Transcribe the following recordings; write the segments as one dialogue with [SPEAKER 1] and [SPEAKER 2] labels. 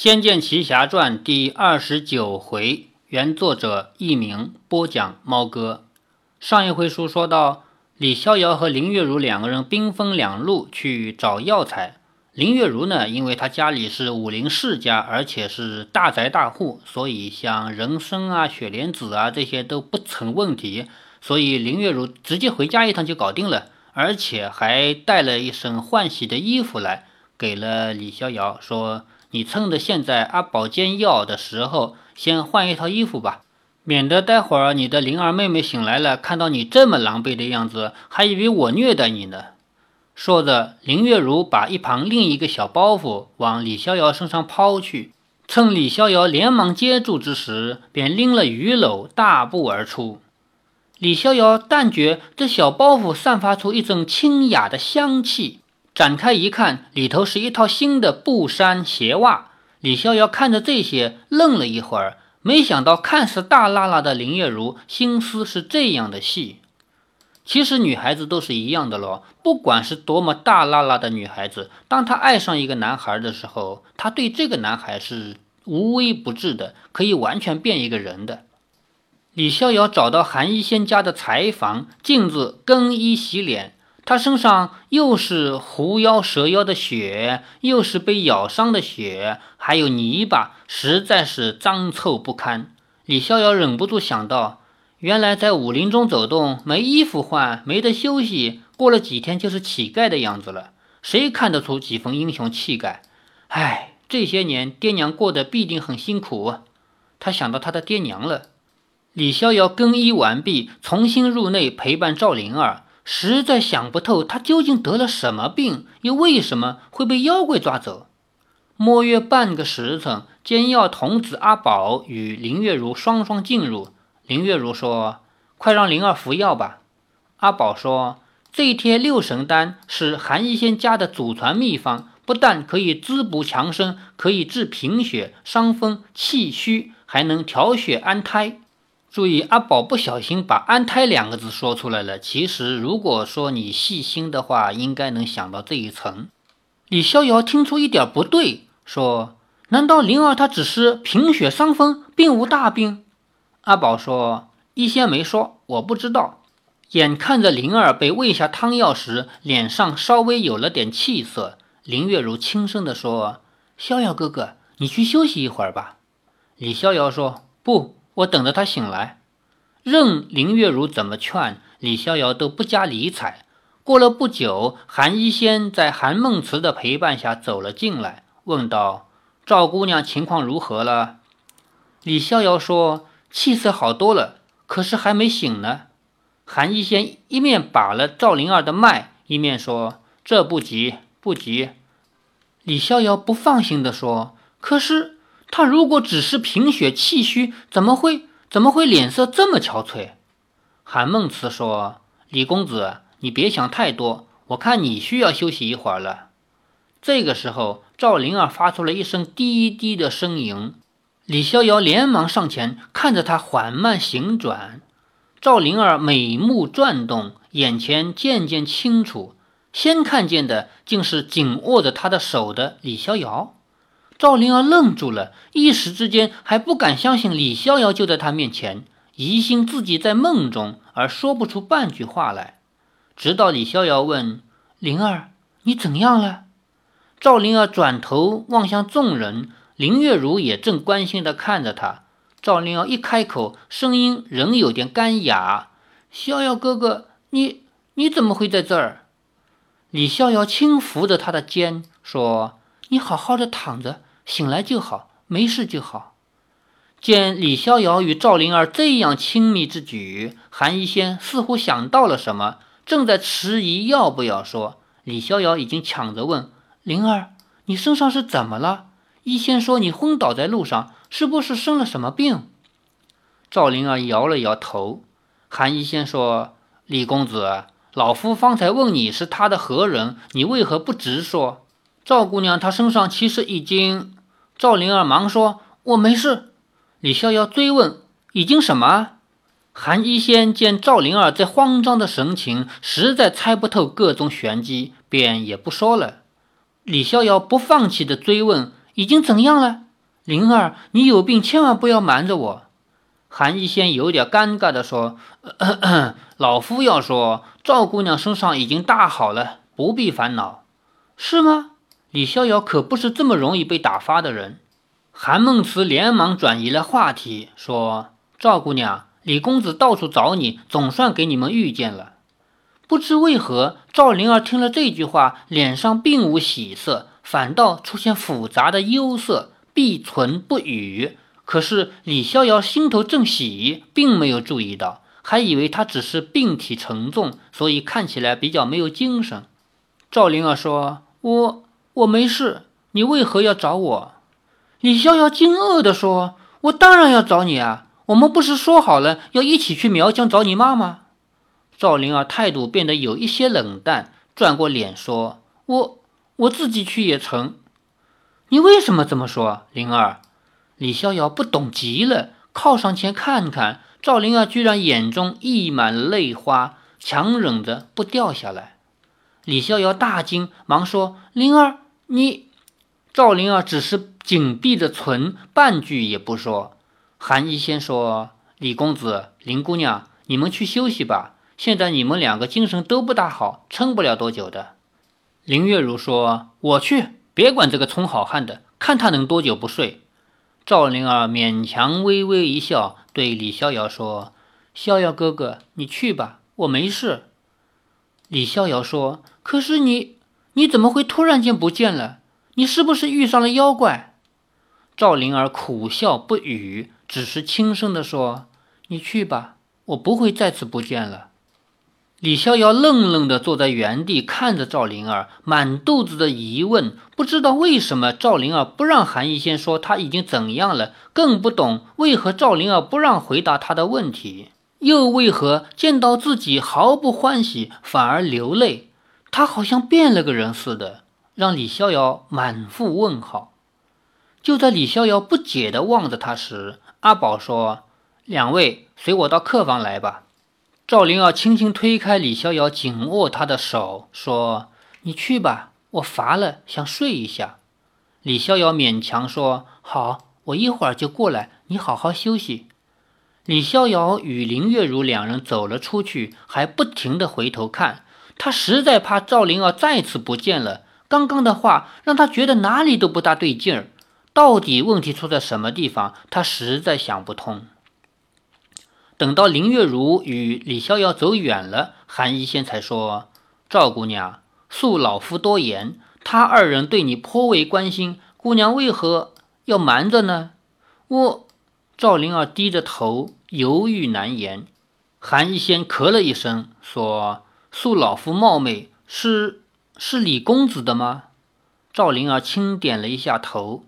[SPEAKER 1] 仙剑奇侠传》第二十九回，原作者佚名，播讲猫哥。上一回书说到，李逍遥和林月如两个人兵分两路去找药材。林月如呢，因为她家里是武林世家，而且是大宅大户，所以像人参啊、雪莲子啊这些都不成问题，所以林月如直接回家一趟就搞定了，而且还带了一身换洗的衣服来，给了李逍遥，说。你趁着现在阿宝煎药的时候，先换一套衣服吧，免得待会儿你的灵儿妹妹醒来了，看到你这么狼狈的样子，还以为我虐待你呢。说着，林月如把一旁另一个小包袱往李逍遥身上抛去，趁李逍遥连忙接住之时，便拎了鱼篓大步而出。李逍遥但觉这小包袱散发出一阵清雅的香气。展开一看，里头是一套新的布衫鞋袜。李逍遥看着这些，愣了一会儿，没想到看似大喇喇的林月如，心思是这样的细。其实女孩子都是一样的咯，不管是多么大喇喇的女孩子，当她爱上一个男孩的时候，她对这个男孩是无微不至的，可以完全变一个人的。李逍遥找到韩一仙家的柴房，镜子更衣洗脸。他身上又是狐妖蛇妖的血，又是被咬伤的血，还有泥巴，实在是脏臭不堪。李逍遥忍不住想到，原来在武林中走动，没衣服换，没得休息，过了几天就是乞丐的样子了。谁看得出几分英雄气概？唉，这些年爹娘过得必定很辛苦。他想到他的爹娘了。李逍遥更衣完毕，重新入内陪伴赵灵儿。实在想不透，他究竟得了什么病，又为什么会被妖怪抓走？摸约半个时辰，煎药童子阿宝与林月如双双进入。林月如说：“快让灵儿服药吧。”阿宝说：“这一贴六神丹是韩医仙家的祖传秘方，不但可以滋补强身，可以治贫血、伤风、气虚，还能调血安胎。”注意，阿宝不小心把“安胎”两个字说出来了。其实，如果说你细心的话，应该能想到这一层。李逍遥听出一点不对，说：“难道灵儿她只是贫血伤风，并无大病？”阿宝说：“医仙没说，我不知道。”眼看着灵儿被喂下汤药时，脸上稍微有了点气色，林月如轻声地说：“逍遥哥哥，你去休息一会儿吧。”李逍遥说：“不。”我等着他醒来，任林月如怎么劝，李逍遥都不加理睬。过了不久，韩一仙在韩梦慈的陪伴下走了进来，问道：“赵姑娘情况如何了？”李逍遥说：“气色好多了，可是还没醒呢。”韩一仙一面把了赵灵儿的脉，一面说：“这不急，不急。”李逍遥不放心地说：“可是……”他如果只是贫血气虚，怎么会怎么会脸色这么憔悴？韩梦慈说：“李公子，你别想太多，我看你需要休息一会儿了。”这个时候，赵灵儿发出了一声低低的呻吟。李逍遥连忙上前，看着她缓慢行转。赵灵儿美目转动，眼前渐渐清楚，先看见的竟是紧握着她的手的李逍遥。赵灵儿愣住了，一时之间还不敢相信李逍遥就在她面前，疑心自己在梦中，而说不出半句话来。直到李逍遥问：“灵儿，你怎样了？”赵灵儿转头望向众人，林月如也正关心地看着他。赵灵儿一开口，声音仍有点干哑：“逍遥哥哥，你你怎么会在这儿？”李逍遥轻扶着他的肩，说：“你好好的躺着。”醒来就好，没事就好。见李逍遥与赵灵儿这样亲密之举，韩一仙似乎想到了什么，正在迟疑要不要说。李逍遥已经抢着问：“灵儿，你身上是怎么了？一仙说你昏倒在路上，是不是生了什么病？”赵灵儿摇了摇头。韩一仙说：“李公子，老夫方才问你是他的何人，你为何不直说？赵姑娘她身上其实已经……”赵灵儿忙说：“我没事。”李逍遥追问：“已经什么？”韩一仙见赵灵儿这慌张的神情，实在猜不透各种玄机，便也不说了。李逍遥不放弃的追问：“已经怎样了？灵儿，你有病，千万不要瞒着我。”韩一仙有点尴尬的说：“ 老夫要说，赵姑娘身上已经大好了，不必烦恼。”是吗？李逍遥可不是这么容易被打发的人。韩梦慈连忙转移了话题，说：“赵姑娘，李公子到处找你，总算给你们遇见了。”不知为何，赵灵儿听了这句话，脸上并无喜色，反倒出现复杂的忧色，闭唇不语。可是李逍遥心头正喜，并没有注意到，还以为他只是病体沉重，所以看起来比较没有精神。赵灵儿说：“我我没事，你为何要找我？”李逍遥惊愕地说：“我当然要找你啊！我们不是说好了要一起去苗疆找你妈吗？”赵灵儿态度变得有一些冷淡，转过脸说：“我我自己去也成。”你为什么这么说，灵儿？李逍遥不懂极了，靠上前看看，赵灵儿居然眼中溢满泪花，强忍着不掉下来。李逍遥大惊，忙说：“灵儿，你……”赵灵儿只是紧闭着唇，半句也不说。韩一仙说：“李公子，林姑娘，你们去休息吧。”现在你们两个精神都不大好，撑不了多久的。林月如说：“我去，别管这个充好汉的，看他能多久不睡。”赵灵儿勉强微微一笑，对李逍遥说：“逍遥哥哥，你去吧，我没事。”李逍遥说：“可是你，你怎么会突然间不见了？你是不是遇上了妖怪？”赵灵儿苦笑不语，只是轻声地说：“你去吧，我不会再次不见了。”李逍遥愣愣地坐在原地，看着赵灵儿，满肚子的疑问。不知道为什么赵灵儿不让韩一仙说他已经怎样了，更不懂为何赵灵儿不让回答他的问题，又为何见到自己毫不欢喜，反而流泪。他好像变了个人似的，让李逍遥满腹问号。就在李逍遥不解地望着他时，阿宝说：“两位随我到客房来吧。”赵灵儿轻轻推开李逍遥紧握他的手，说：“你去吧，我乏了，想睡一下。”李逍遥勉强说：“好，我一会儿就过来，你好好休息。”李逍遥与林月如两人走了出去，还不停地回头看，他实在怕赵灵儿再次不见了。刚刚的话让他觉得哪里都不大对劲儿，到底问题出在什么地方？他实在想不通。等到林月如与李逍遥走远了，韩一仙才说：“赵姑娘，恕老夫多言，他二人对你颇为关心，姑娘为何要瞒着呢？”我赵灵儿低着头，犹豫难言。韩一仙咳了一声，说：“恕老夫冒昧，是是李公子的吗？”赵灵儿轻点了一下头。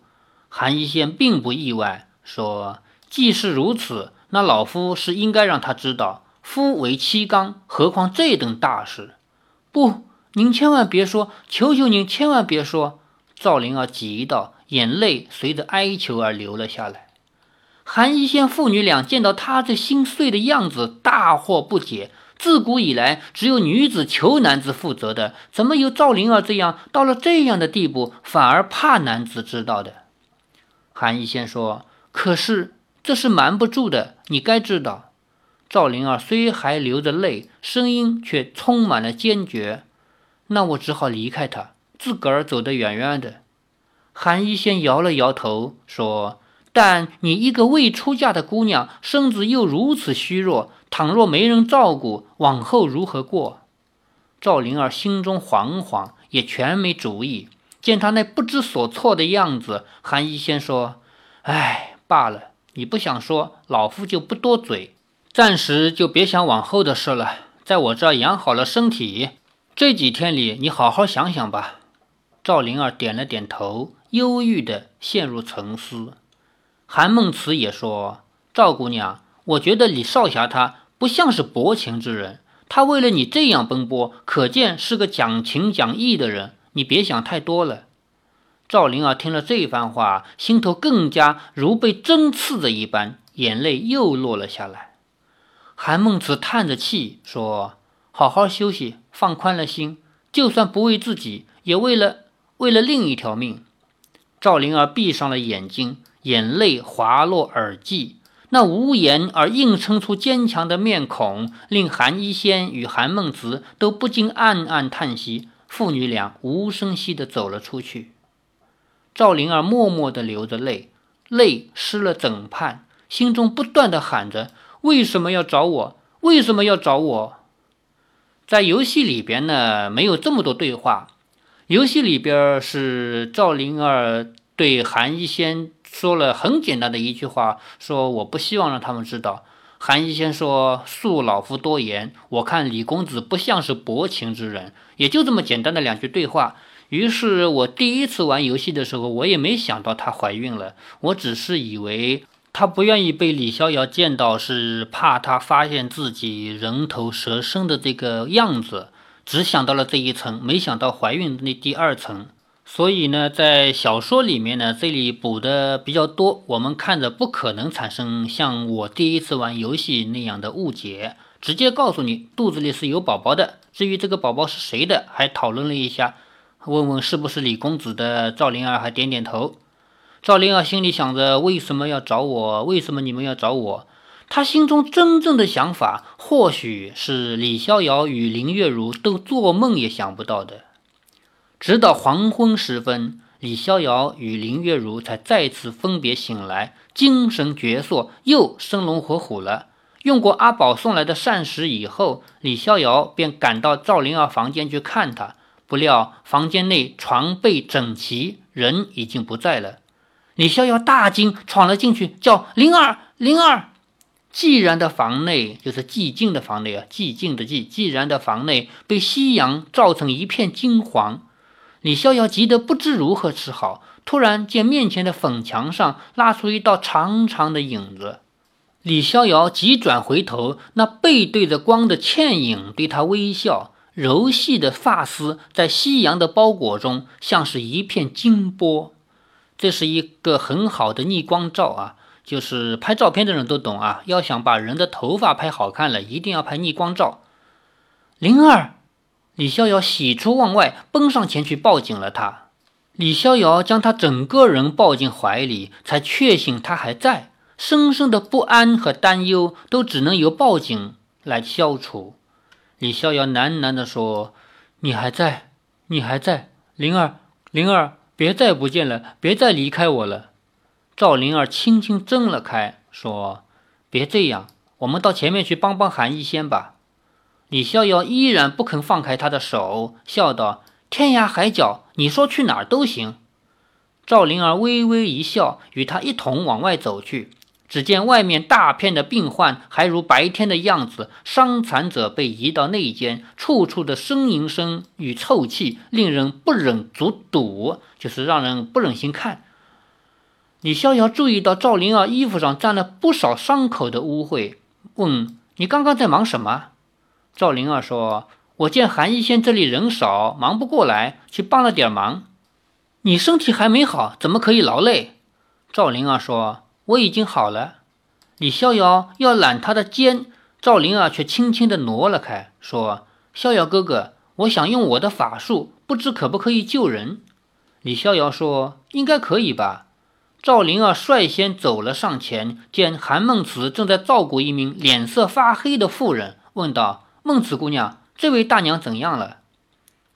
[SPEAKER 1] 韩一仙并不意外，说：“既是如此。”那老夫是应该让他知道，夫为妻纲，何况这等大事？不，您千万别说，求求您千万别说！赵灵儿急道，眼泪随着哀求而流了下来。韩一仙父女俩见到他这心碎的样子，大惑不解。自古以来，只有女子求男子负责的，怎么有赵灵儿这样到了这样的地步，反而怕男子知道的？韩一仙说：“可是。”这是瞒不住的，你该知道。赵灵儿虽还流着泪，声音却充满了坚决。那我只好离开他，自个儿走得远远的。韩一仙摇了摇头，说：“但你一个未出嫁的姑娘，身子又如此虚弱，倘若没人照顾，往后如何过？”赵灵儿心中惶惶，也全没主意。见他那不知所措的样子，韩一仙说：“唉，罢了。”你不想说，老夫就不多嘴，暂时就别想往后的事了。在我这儿养好了身体，这几天里你好好想想吧。赵灵儿点了点头，忧郁的陷入沉思。韩梦慈也说：“赵姑娘，我觉得李少侠他不像是薄情之人，他为了你这样奔波，可见是个讲情讲义的人。你别想太多了。”赵灵儿听了这番话，心头更加如被针刺的一般，眼泪又落了下来。韩梦慈叹着气说：“好好休息，放宽了心，就算不为自己，也为了为了另一条命。”赵灵儿闭上了眼睛，眼泪滑落耳际。那无言而硬撑出坚强的面孔，令韩一仙与韩梦慈都不禁暗暗叹息。父女俩无声息地走了出去。赵灵儿默默地流着泪，泪湿了整畔，心中不断地喊着：“为什么要找我？为什么要找我？”在游戏里边呢，没有这么多对话。游戏里边是赵灵儿对韩一仙。说了很简单的一句话，说我不希望让他们知道。韩一仙说：“恕老夫多言，我看李公子不像是薄情之人。”也就这么简单的两句对话。于是我第一次玩游戏的时候，我也没想到她怀孕了，我只是以为她不愿意被李逍遥见到，是怕他发现自己人头蛇身的这个样子，只想到了这一层，没想到怀孕那第二层。所以呢，在小说里面呢，这里补的比较多，我们看着不可能产生像我第一次玩游戏那样的误解，直接告诉你肚子里是有宝宝的。至于这个宝宝是谁的，还讨论了一下，问问是不是李公子的。赵灵儿还点点头。赵灵儿心里想着，为什么要找我？为什么你们要找我？他心中真正的想法，或许是李逍遥与林月如都做梦也想不到的。直到黄昏时分，李逍遥与林月如才再次分别醒来，精神矍铄，又生龙活虎了。用过阿宝送来的膳食以后，李逍遥便赶到赵灵儿房间去看她。不料房间内床被整齐，人已经不在了。李逍遥大惊，闯了进去，叫灵儿，灵儿。既然的房内就是寂静的房内啊，寂静的寂。既然的房内被夕阳照成一片金黄。李逍遥急得不知如何是好，突然见面前的粉墙上拉出一道长长的影子。李逍遥急转回头，那背对着光的倩影对他微笑，柔细的发丝在夕阳的包裹中像是一片金波。这是一个很好的逆光照啊，就是拍照片的人都懂啊。要想把人的头发拍好看了，一定要拍逆光照。灵儿。李逍遥喜出望外，奔上前去抱紧了他。李逍遥将他整个人抱进怀里，才确信他还在。深深的不安和担忧都只能由抱紧来消除。李逍遥喃喃地说：“你还在，你还在，灵儿，灵儿，别再不见了，别再离开我了。”赵灵儿轻轻睁了开，说：“别这样，我们到前面去帮帮韩一仙吧。”李逍遥依然不肯放开他的手，笑道：“天涯海角，你说去哪儿都行。”赵灵儿微微一笑，与他一同往外走去。只见外面大片的病患还如白天的样子，伤残者被移到内间，处处的呻吟声与臭气令人不忍卒睹，就是让人不忍心看。李逍遥注意到赵灵儿衣服上沾了不少伤口的污秽，问：“你刚刚在忙什么？”赵灵儿说：“我见韩一仙这里人少，忙不过来，去帮了点忙。你身体还没好，怎么可以劳累？”赵灵儿说：“我已经好了。”李逍遥要揽他的肩，赵灵儿却轻轻地挪了开，说：“逍遥哥哥，我想用我的法术，不知可不可以救人？”李逍遥说：“应该可以吧。”赵灵儿率先走了上前，见韩梦慈正在照顾一名脸色发黑的妇人，问道。孟子姑娘，这位大娘怎样了？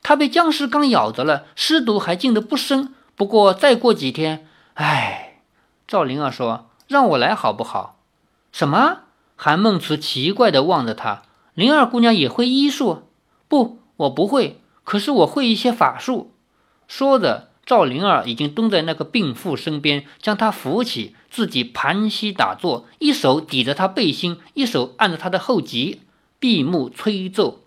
[SPEAKER 1] 她被僵尸刚咬着了，尸毒还进得不深。不过再过几天，唉。赵灵儿说：“让我来好不好？”什么？韩孟慈奇怪地望着她。灵儿姑娘也会医术？不，我不会。可是我会一些法术。说着，赵灵儿已经蹲在那个病妇身边，将她扶起，自己盘膝打坐，一手抵着她背心，一手按着她的后脊。闭目吹奏，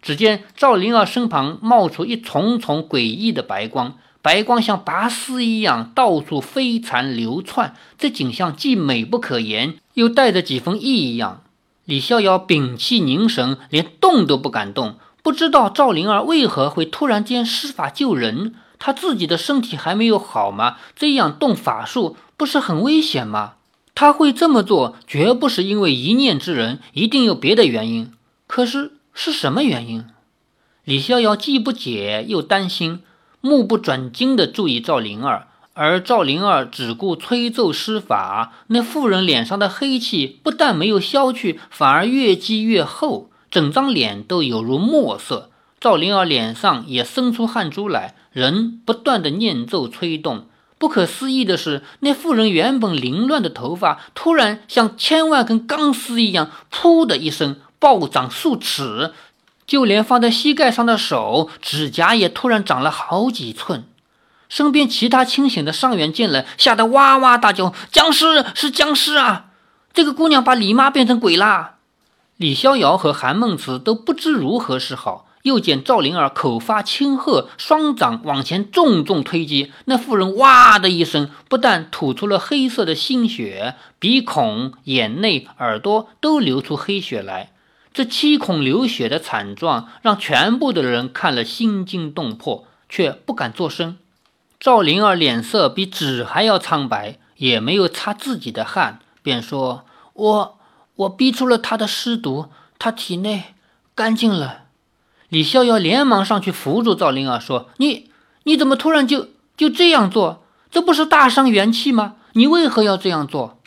[SPEAKER 1] 只见赵灵儿身旁冒出一重重诡异的白光，白光像拔丝一样到处飞缠流窜。这景象既美不可言，又带着几分异样。李逍遥屏气凝神，连动都不敢动。不知道赵灵儿为何会突然间施法救人？他自己的身体还没有好吗？这样动法术不是很危险吗？他会这么做，绝不是因为一念之人，一定有别的原因。可是是什么原因？李逍遥既不解又担心，目不转睛地注意赵灵儿，而赵灵儿只顾吹奏施法，那妇人脸上的黑气不但没有消去，反而越积越厚，整张脸都有如墨色。赵灵儿脸上也生出汗珠来，人不断地念咒催动。不可思议的是，那妇人原本凌乱的头发，突然像千万根钢丝一样，噗的一声暴涨数尺，就连放在膝盖上的手指甲也突然长了好几寸。身边其他清醒的伤员见了，吓得哇哇大叫：“僵尸是僵尸啊！这个姑娘把李妈变成鬼啦！”李逍遥和韩梦慈都不知如何是好。又见赵灵儿口发青褐，双掌往前重重推击，那妇人哇的一声，不但吐出了黑色的鲜血，鼻孔、眼内、耳朵都流出黑血来。这七孔流血的惨状，让全部的人看了心惊动魄，却不敢作声。赵灵儿脸色比纸还要苍白，也没有擦自己的汗，便说：“我我逼出了他的尸毒，他体内干净了。”李逍遥连忙上去扶住赵灵儿，说：“你你怎么突然就就这样做？这不是大伤元气吗？你为何要这样做？”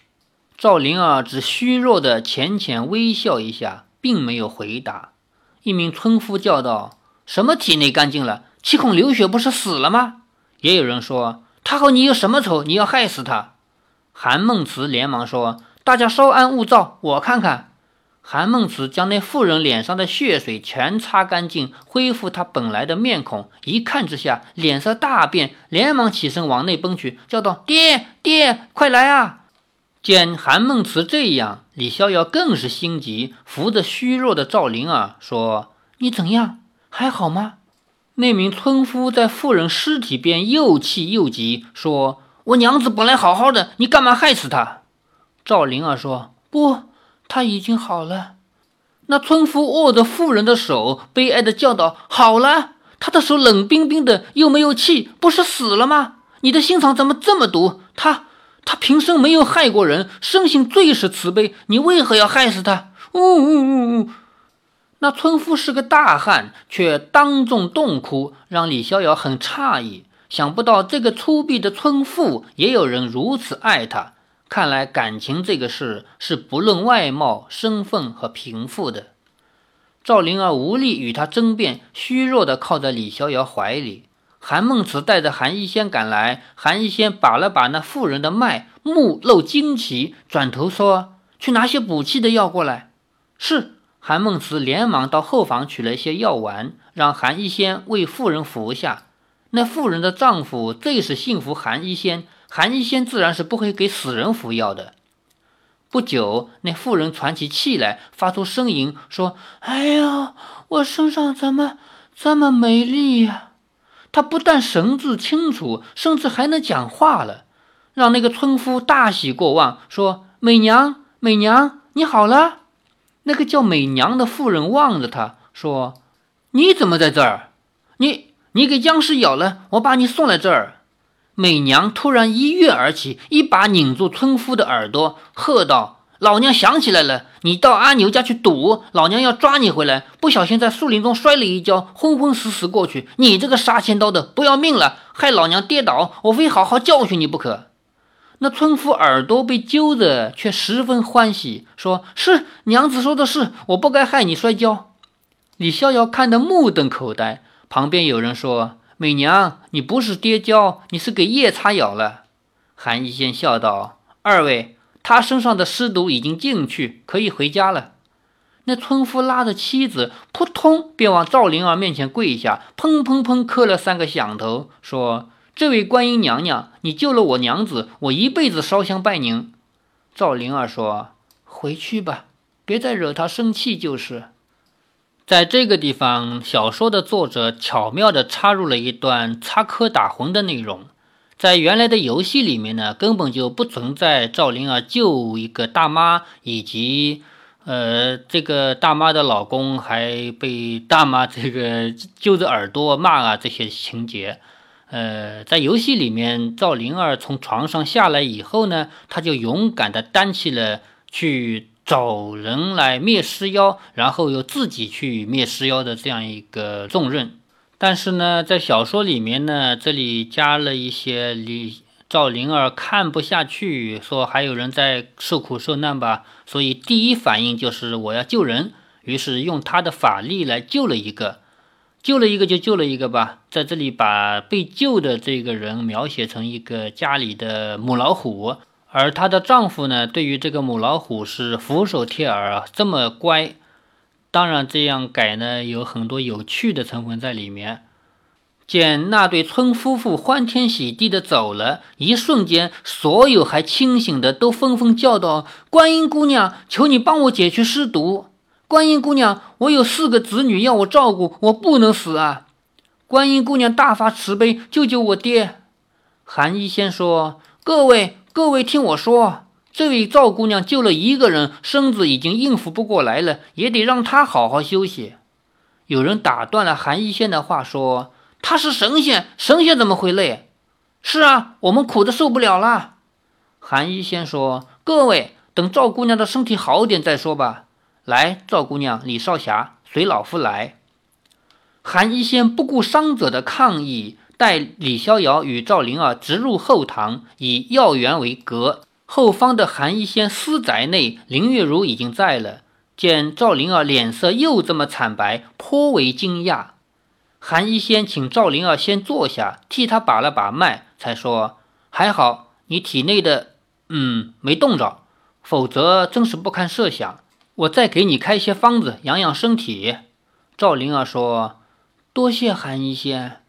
[SPEAKER 1] 赵灵儿只虚弱的浅浅微笑一下，并没有回答。一名村夫叫道：“什么体内干净了？七孔流血不是死了吗？”也有人说他和你有什么仇？你要害死他？韩梦慈连忙说：“大家稍安勿躁，我看看。”韩梦慈将那妇人脸上的血水全擦干净，恢复她本来的面孔。一看之下，脸色大变，连忙起身往内奔去，叫道：“爹爹，快来啊！”见韩梦慈这样，李逍遥更是心急，扶着虚弱的赵灵儿说：“你怎样？还好吗？”那名村夫在妇人尸体边又气又急，说：“我娘子本来好好的，你干嘛害死她？”赵灵儿说：“不，他已经好了。”那村夫握着妇人的手，悲哀的叫道：“好了，她的手冷冰冰的，又没有气，不是死了吗？你的心肠怎么这么毒？她，她平生没有害过人，生性最是慈悲，你为何要害死她？”呜呜呜呜。那村夫是个大汉，却当众痛哭，让李逍遥很诧异。想不到这个粗鄙的村妇也有人如此爱他。看来感情这个事是不论外貌、身份和贫富的。赵灵儿无力与他争辩，虚弱地靠在李逍遥怀里。韩梦慈带着韩一仙赶来，韩一仙把了把那妇人的脉，目露惊奇，转头说：“去拿些补气的药过来。”是。韩梦慈连忙到后房取了一些药丸，让韩一仙为妇人服下。那妇人的丈夫最是信服韩一仙，韩一仙自然是不会给死人服药的。不久，那妇人喘起气来，发出呻吟，说：“哎呀，我身上怎么这么没力呀？”她不但神志清楚，甚至还能讲话了，让那个村夫大喜过望，说：“美娘，美娘，你好了。”那个叫美娘的妇人望着他说：“你怎么在这儿？你你给僵尸咬了，我把你送来这儿。”美娘突然一跃而起，一把拧住村夫的耳朵，喝道：“老娘想起来了，你到阿牛家去赌，老娘要抓你回来，不小心在树林中摔了一跤，昏昏死死过去。你这个杀千刀的，不要命了，害老娘跌倒，我非好好教训你不可。”那村夫耳朵被揪着，却十分欢喜，说是娘子说的是，我不该害你摔跤。李逍遥看得目瞪口呆，旁边有人说：“美娘，你不是跌跤，你是给夜叉咬了。”韩一仙笑道：“二位，他身上的尸毒已经进去，可以回家了。”那村夫拉着妻子，扑通便往赵灵儿面前跪下，砰砰砰磕了三个响头，说。这位观音娘娘，你救了我娘子，我一辈子烧香拜您。赵灵儿说：“回去吧，别再惹他生气就是。”在这个地方，小说的作者巧妙地插入了一段插科打诨的内容。在原来的游戏里面呢，根本就不存在赵灵儿救一个大妈，以及呃，这个大妈的老公还被大妈这个揪着耳朵骂啊这些情节。呃，在游戏里面，赵灵儿从床上下来以后呢，她就勇敢地担起了去找人来灭尸妖，然后又自己去灭尸妖的这样一个重任。但是呢，在小说里面呢，这里加了一些李赵灵儿看不下去，说还有人在受苦受难吧，所以第一反应就是我要救人，于是用他的法力来救了一个，救了一个就救了一个吧。在这里把被救的这个人描写成一个家里的母老虎，而她的丈夫呢，对于这个母老虎是俯首帖耳啊，这么乖。当然这样改呢，有很多有趣的成分在里面。见那对村夫妇欢天喜地的走了，一瞬间，所有还清醒的都纷纷叫道：“观音姑娘，求你帮我解去尸毒！观音姑娘，我有四个子女要我照顾，我不能死啊！观音姑娘大发慈悲，救救我爹！”韩一仙说：“各位，各位听我说，这位赵姑娘救了一个人，身子已经应付不过来了，也得让她好好休息。”有人打断了韩一仙的话，说。她是神仙，神仙怎么会累？是啊，我们苦的受不了了。韩一仙说：“各位，等赵姑娘的身体好点再说吧。”来，赵姑娘，李少侠，随老夫来。韩一仙不顾伤者的抗议，带李逍遥与赵灵儿直入后堂，以药园为隔。后方的韩一仙私宅内，林月如已经在了。见赵灵儿脸色又这么惨白，颇为惊讶。韩一仙请赵灵儿先坐下，替他把了把脉，才说：“还好，你体内的嗯没冻着，否则真是不堪设想。我再给你开些方子养养身体。”赵灵儿说：“多谢韩一仙。”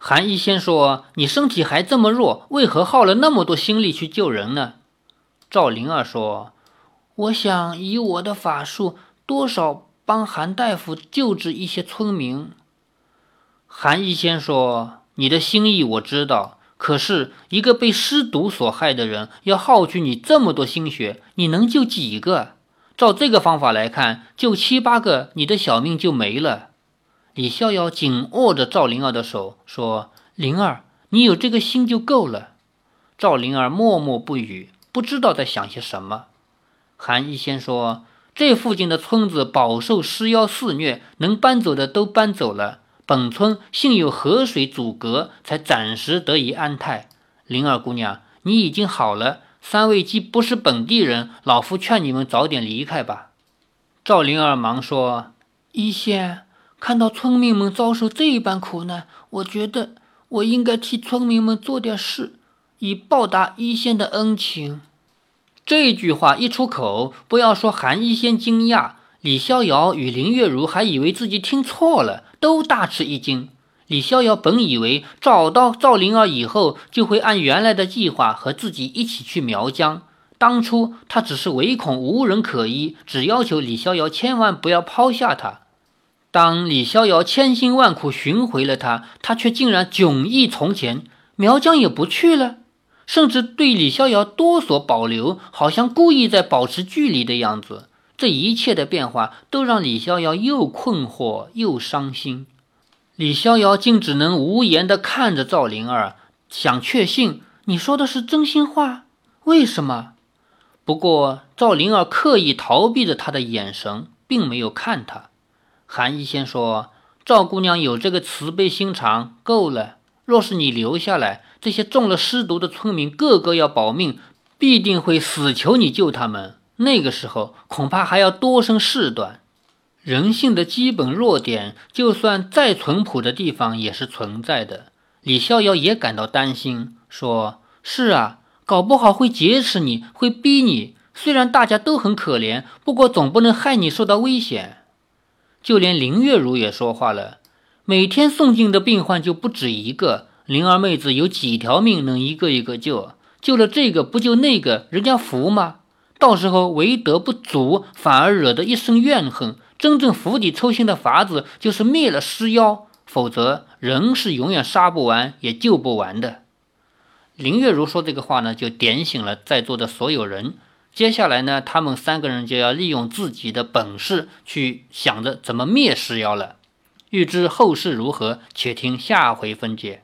[SPEAKER 1] 韩一仙说：“你身体还这么弱，为何耗了那么多心力去救人呢？”赵灵儿说：“我想以我的法术，多少帮韩大夫救治一些村民。”韩一仙说：“你的心意我知道，可是一个被尸毒所害的人，要耗去你这么多心血，你能救几个？照这个方法来看，救七八个，你的小命就没了。”李逍遥紧握着赵灵儿的手说：“灵儿，你有这个心就够了。”赵灵儿默默不语，不知道在想些什么。韩一仙说：“这附近的村子饱受尸妖肆虐，能搬走的都搬走了。”本村幸有河水阻隔，才暂时得以安泰。灵儿姑娘，你已经好了。三位既不是本地人，老夫劝你们早点离开吧。赵灵儿忙说：“一仙，看到村民们遭受这般苦难，我觉得我应该替村民们做点事，以报答一仙的恩情。”这句话一出口，不要说韩一仙惊讶。李逍遥与林月如还以为自己听错了，都大吃一惊。李逍遥本以为找到赵灵儿以后，就会按原来的计划和自己一起去苗疆。当初他只是唯恐无人可依，只要求李逍遥千万不要抛下他。当李逍遥千辛万苦寻回了他，他却竟然迥异从前，苗疆也不去了，甚至对李逍遥多所保留，好像故意在保持距离的样子。这一切的变化都让李逍遥又困惑又伤心。李逍遥竟只能无言地看着赵灵儿，想确信你说的是真心话。为什么？不过赵灵儿刻意逃避着他的眼神，并没有看他。韩医仙说：“赵姑娘有这个慈悲心肠，够了。若是你留下来，这些中了尸毒的村民个个要保命，必定会死求你救他们。”那个时候恐怕还要多生事端。人性的基本弱点，就算再淳朴的地方也是存在的。李逍遥也感到担心，说：“是啊，搞不好会劫持你，会逼你。虽然大家都很可怜，不过总不能害你受到危险。”就连林月如也说话了：“每天送进的病患就不止一个，灵儿妹子有几条命能一个一个救？救了这个不救那个，人家服吗？”到时候为德不足，反而惹得一身怨恨。真正釜底抽薪的法子就是灭了尸妖，否则人是永远杀不完，也救不完的。林月如说这个话呢，就点醒了在座的所有人。接下来呢，他们三个人就要利用自己的本事去想着怎么灭尸妖了。欲知后事如何，且听下回分解。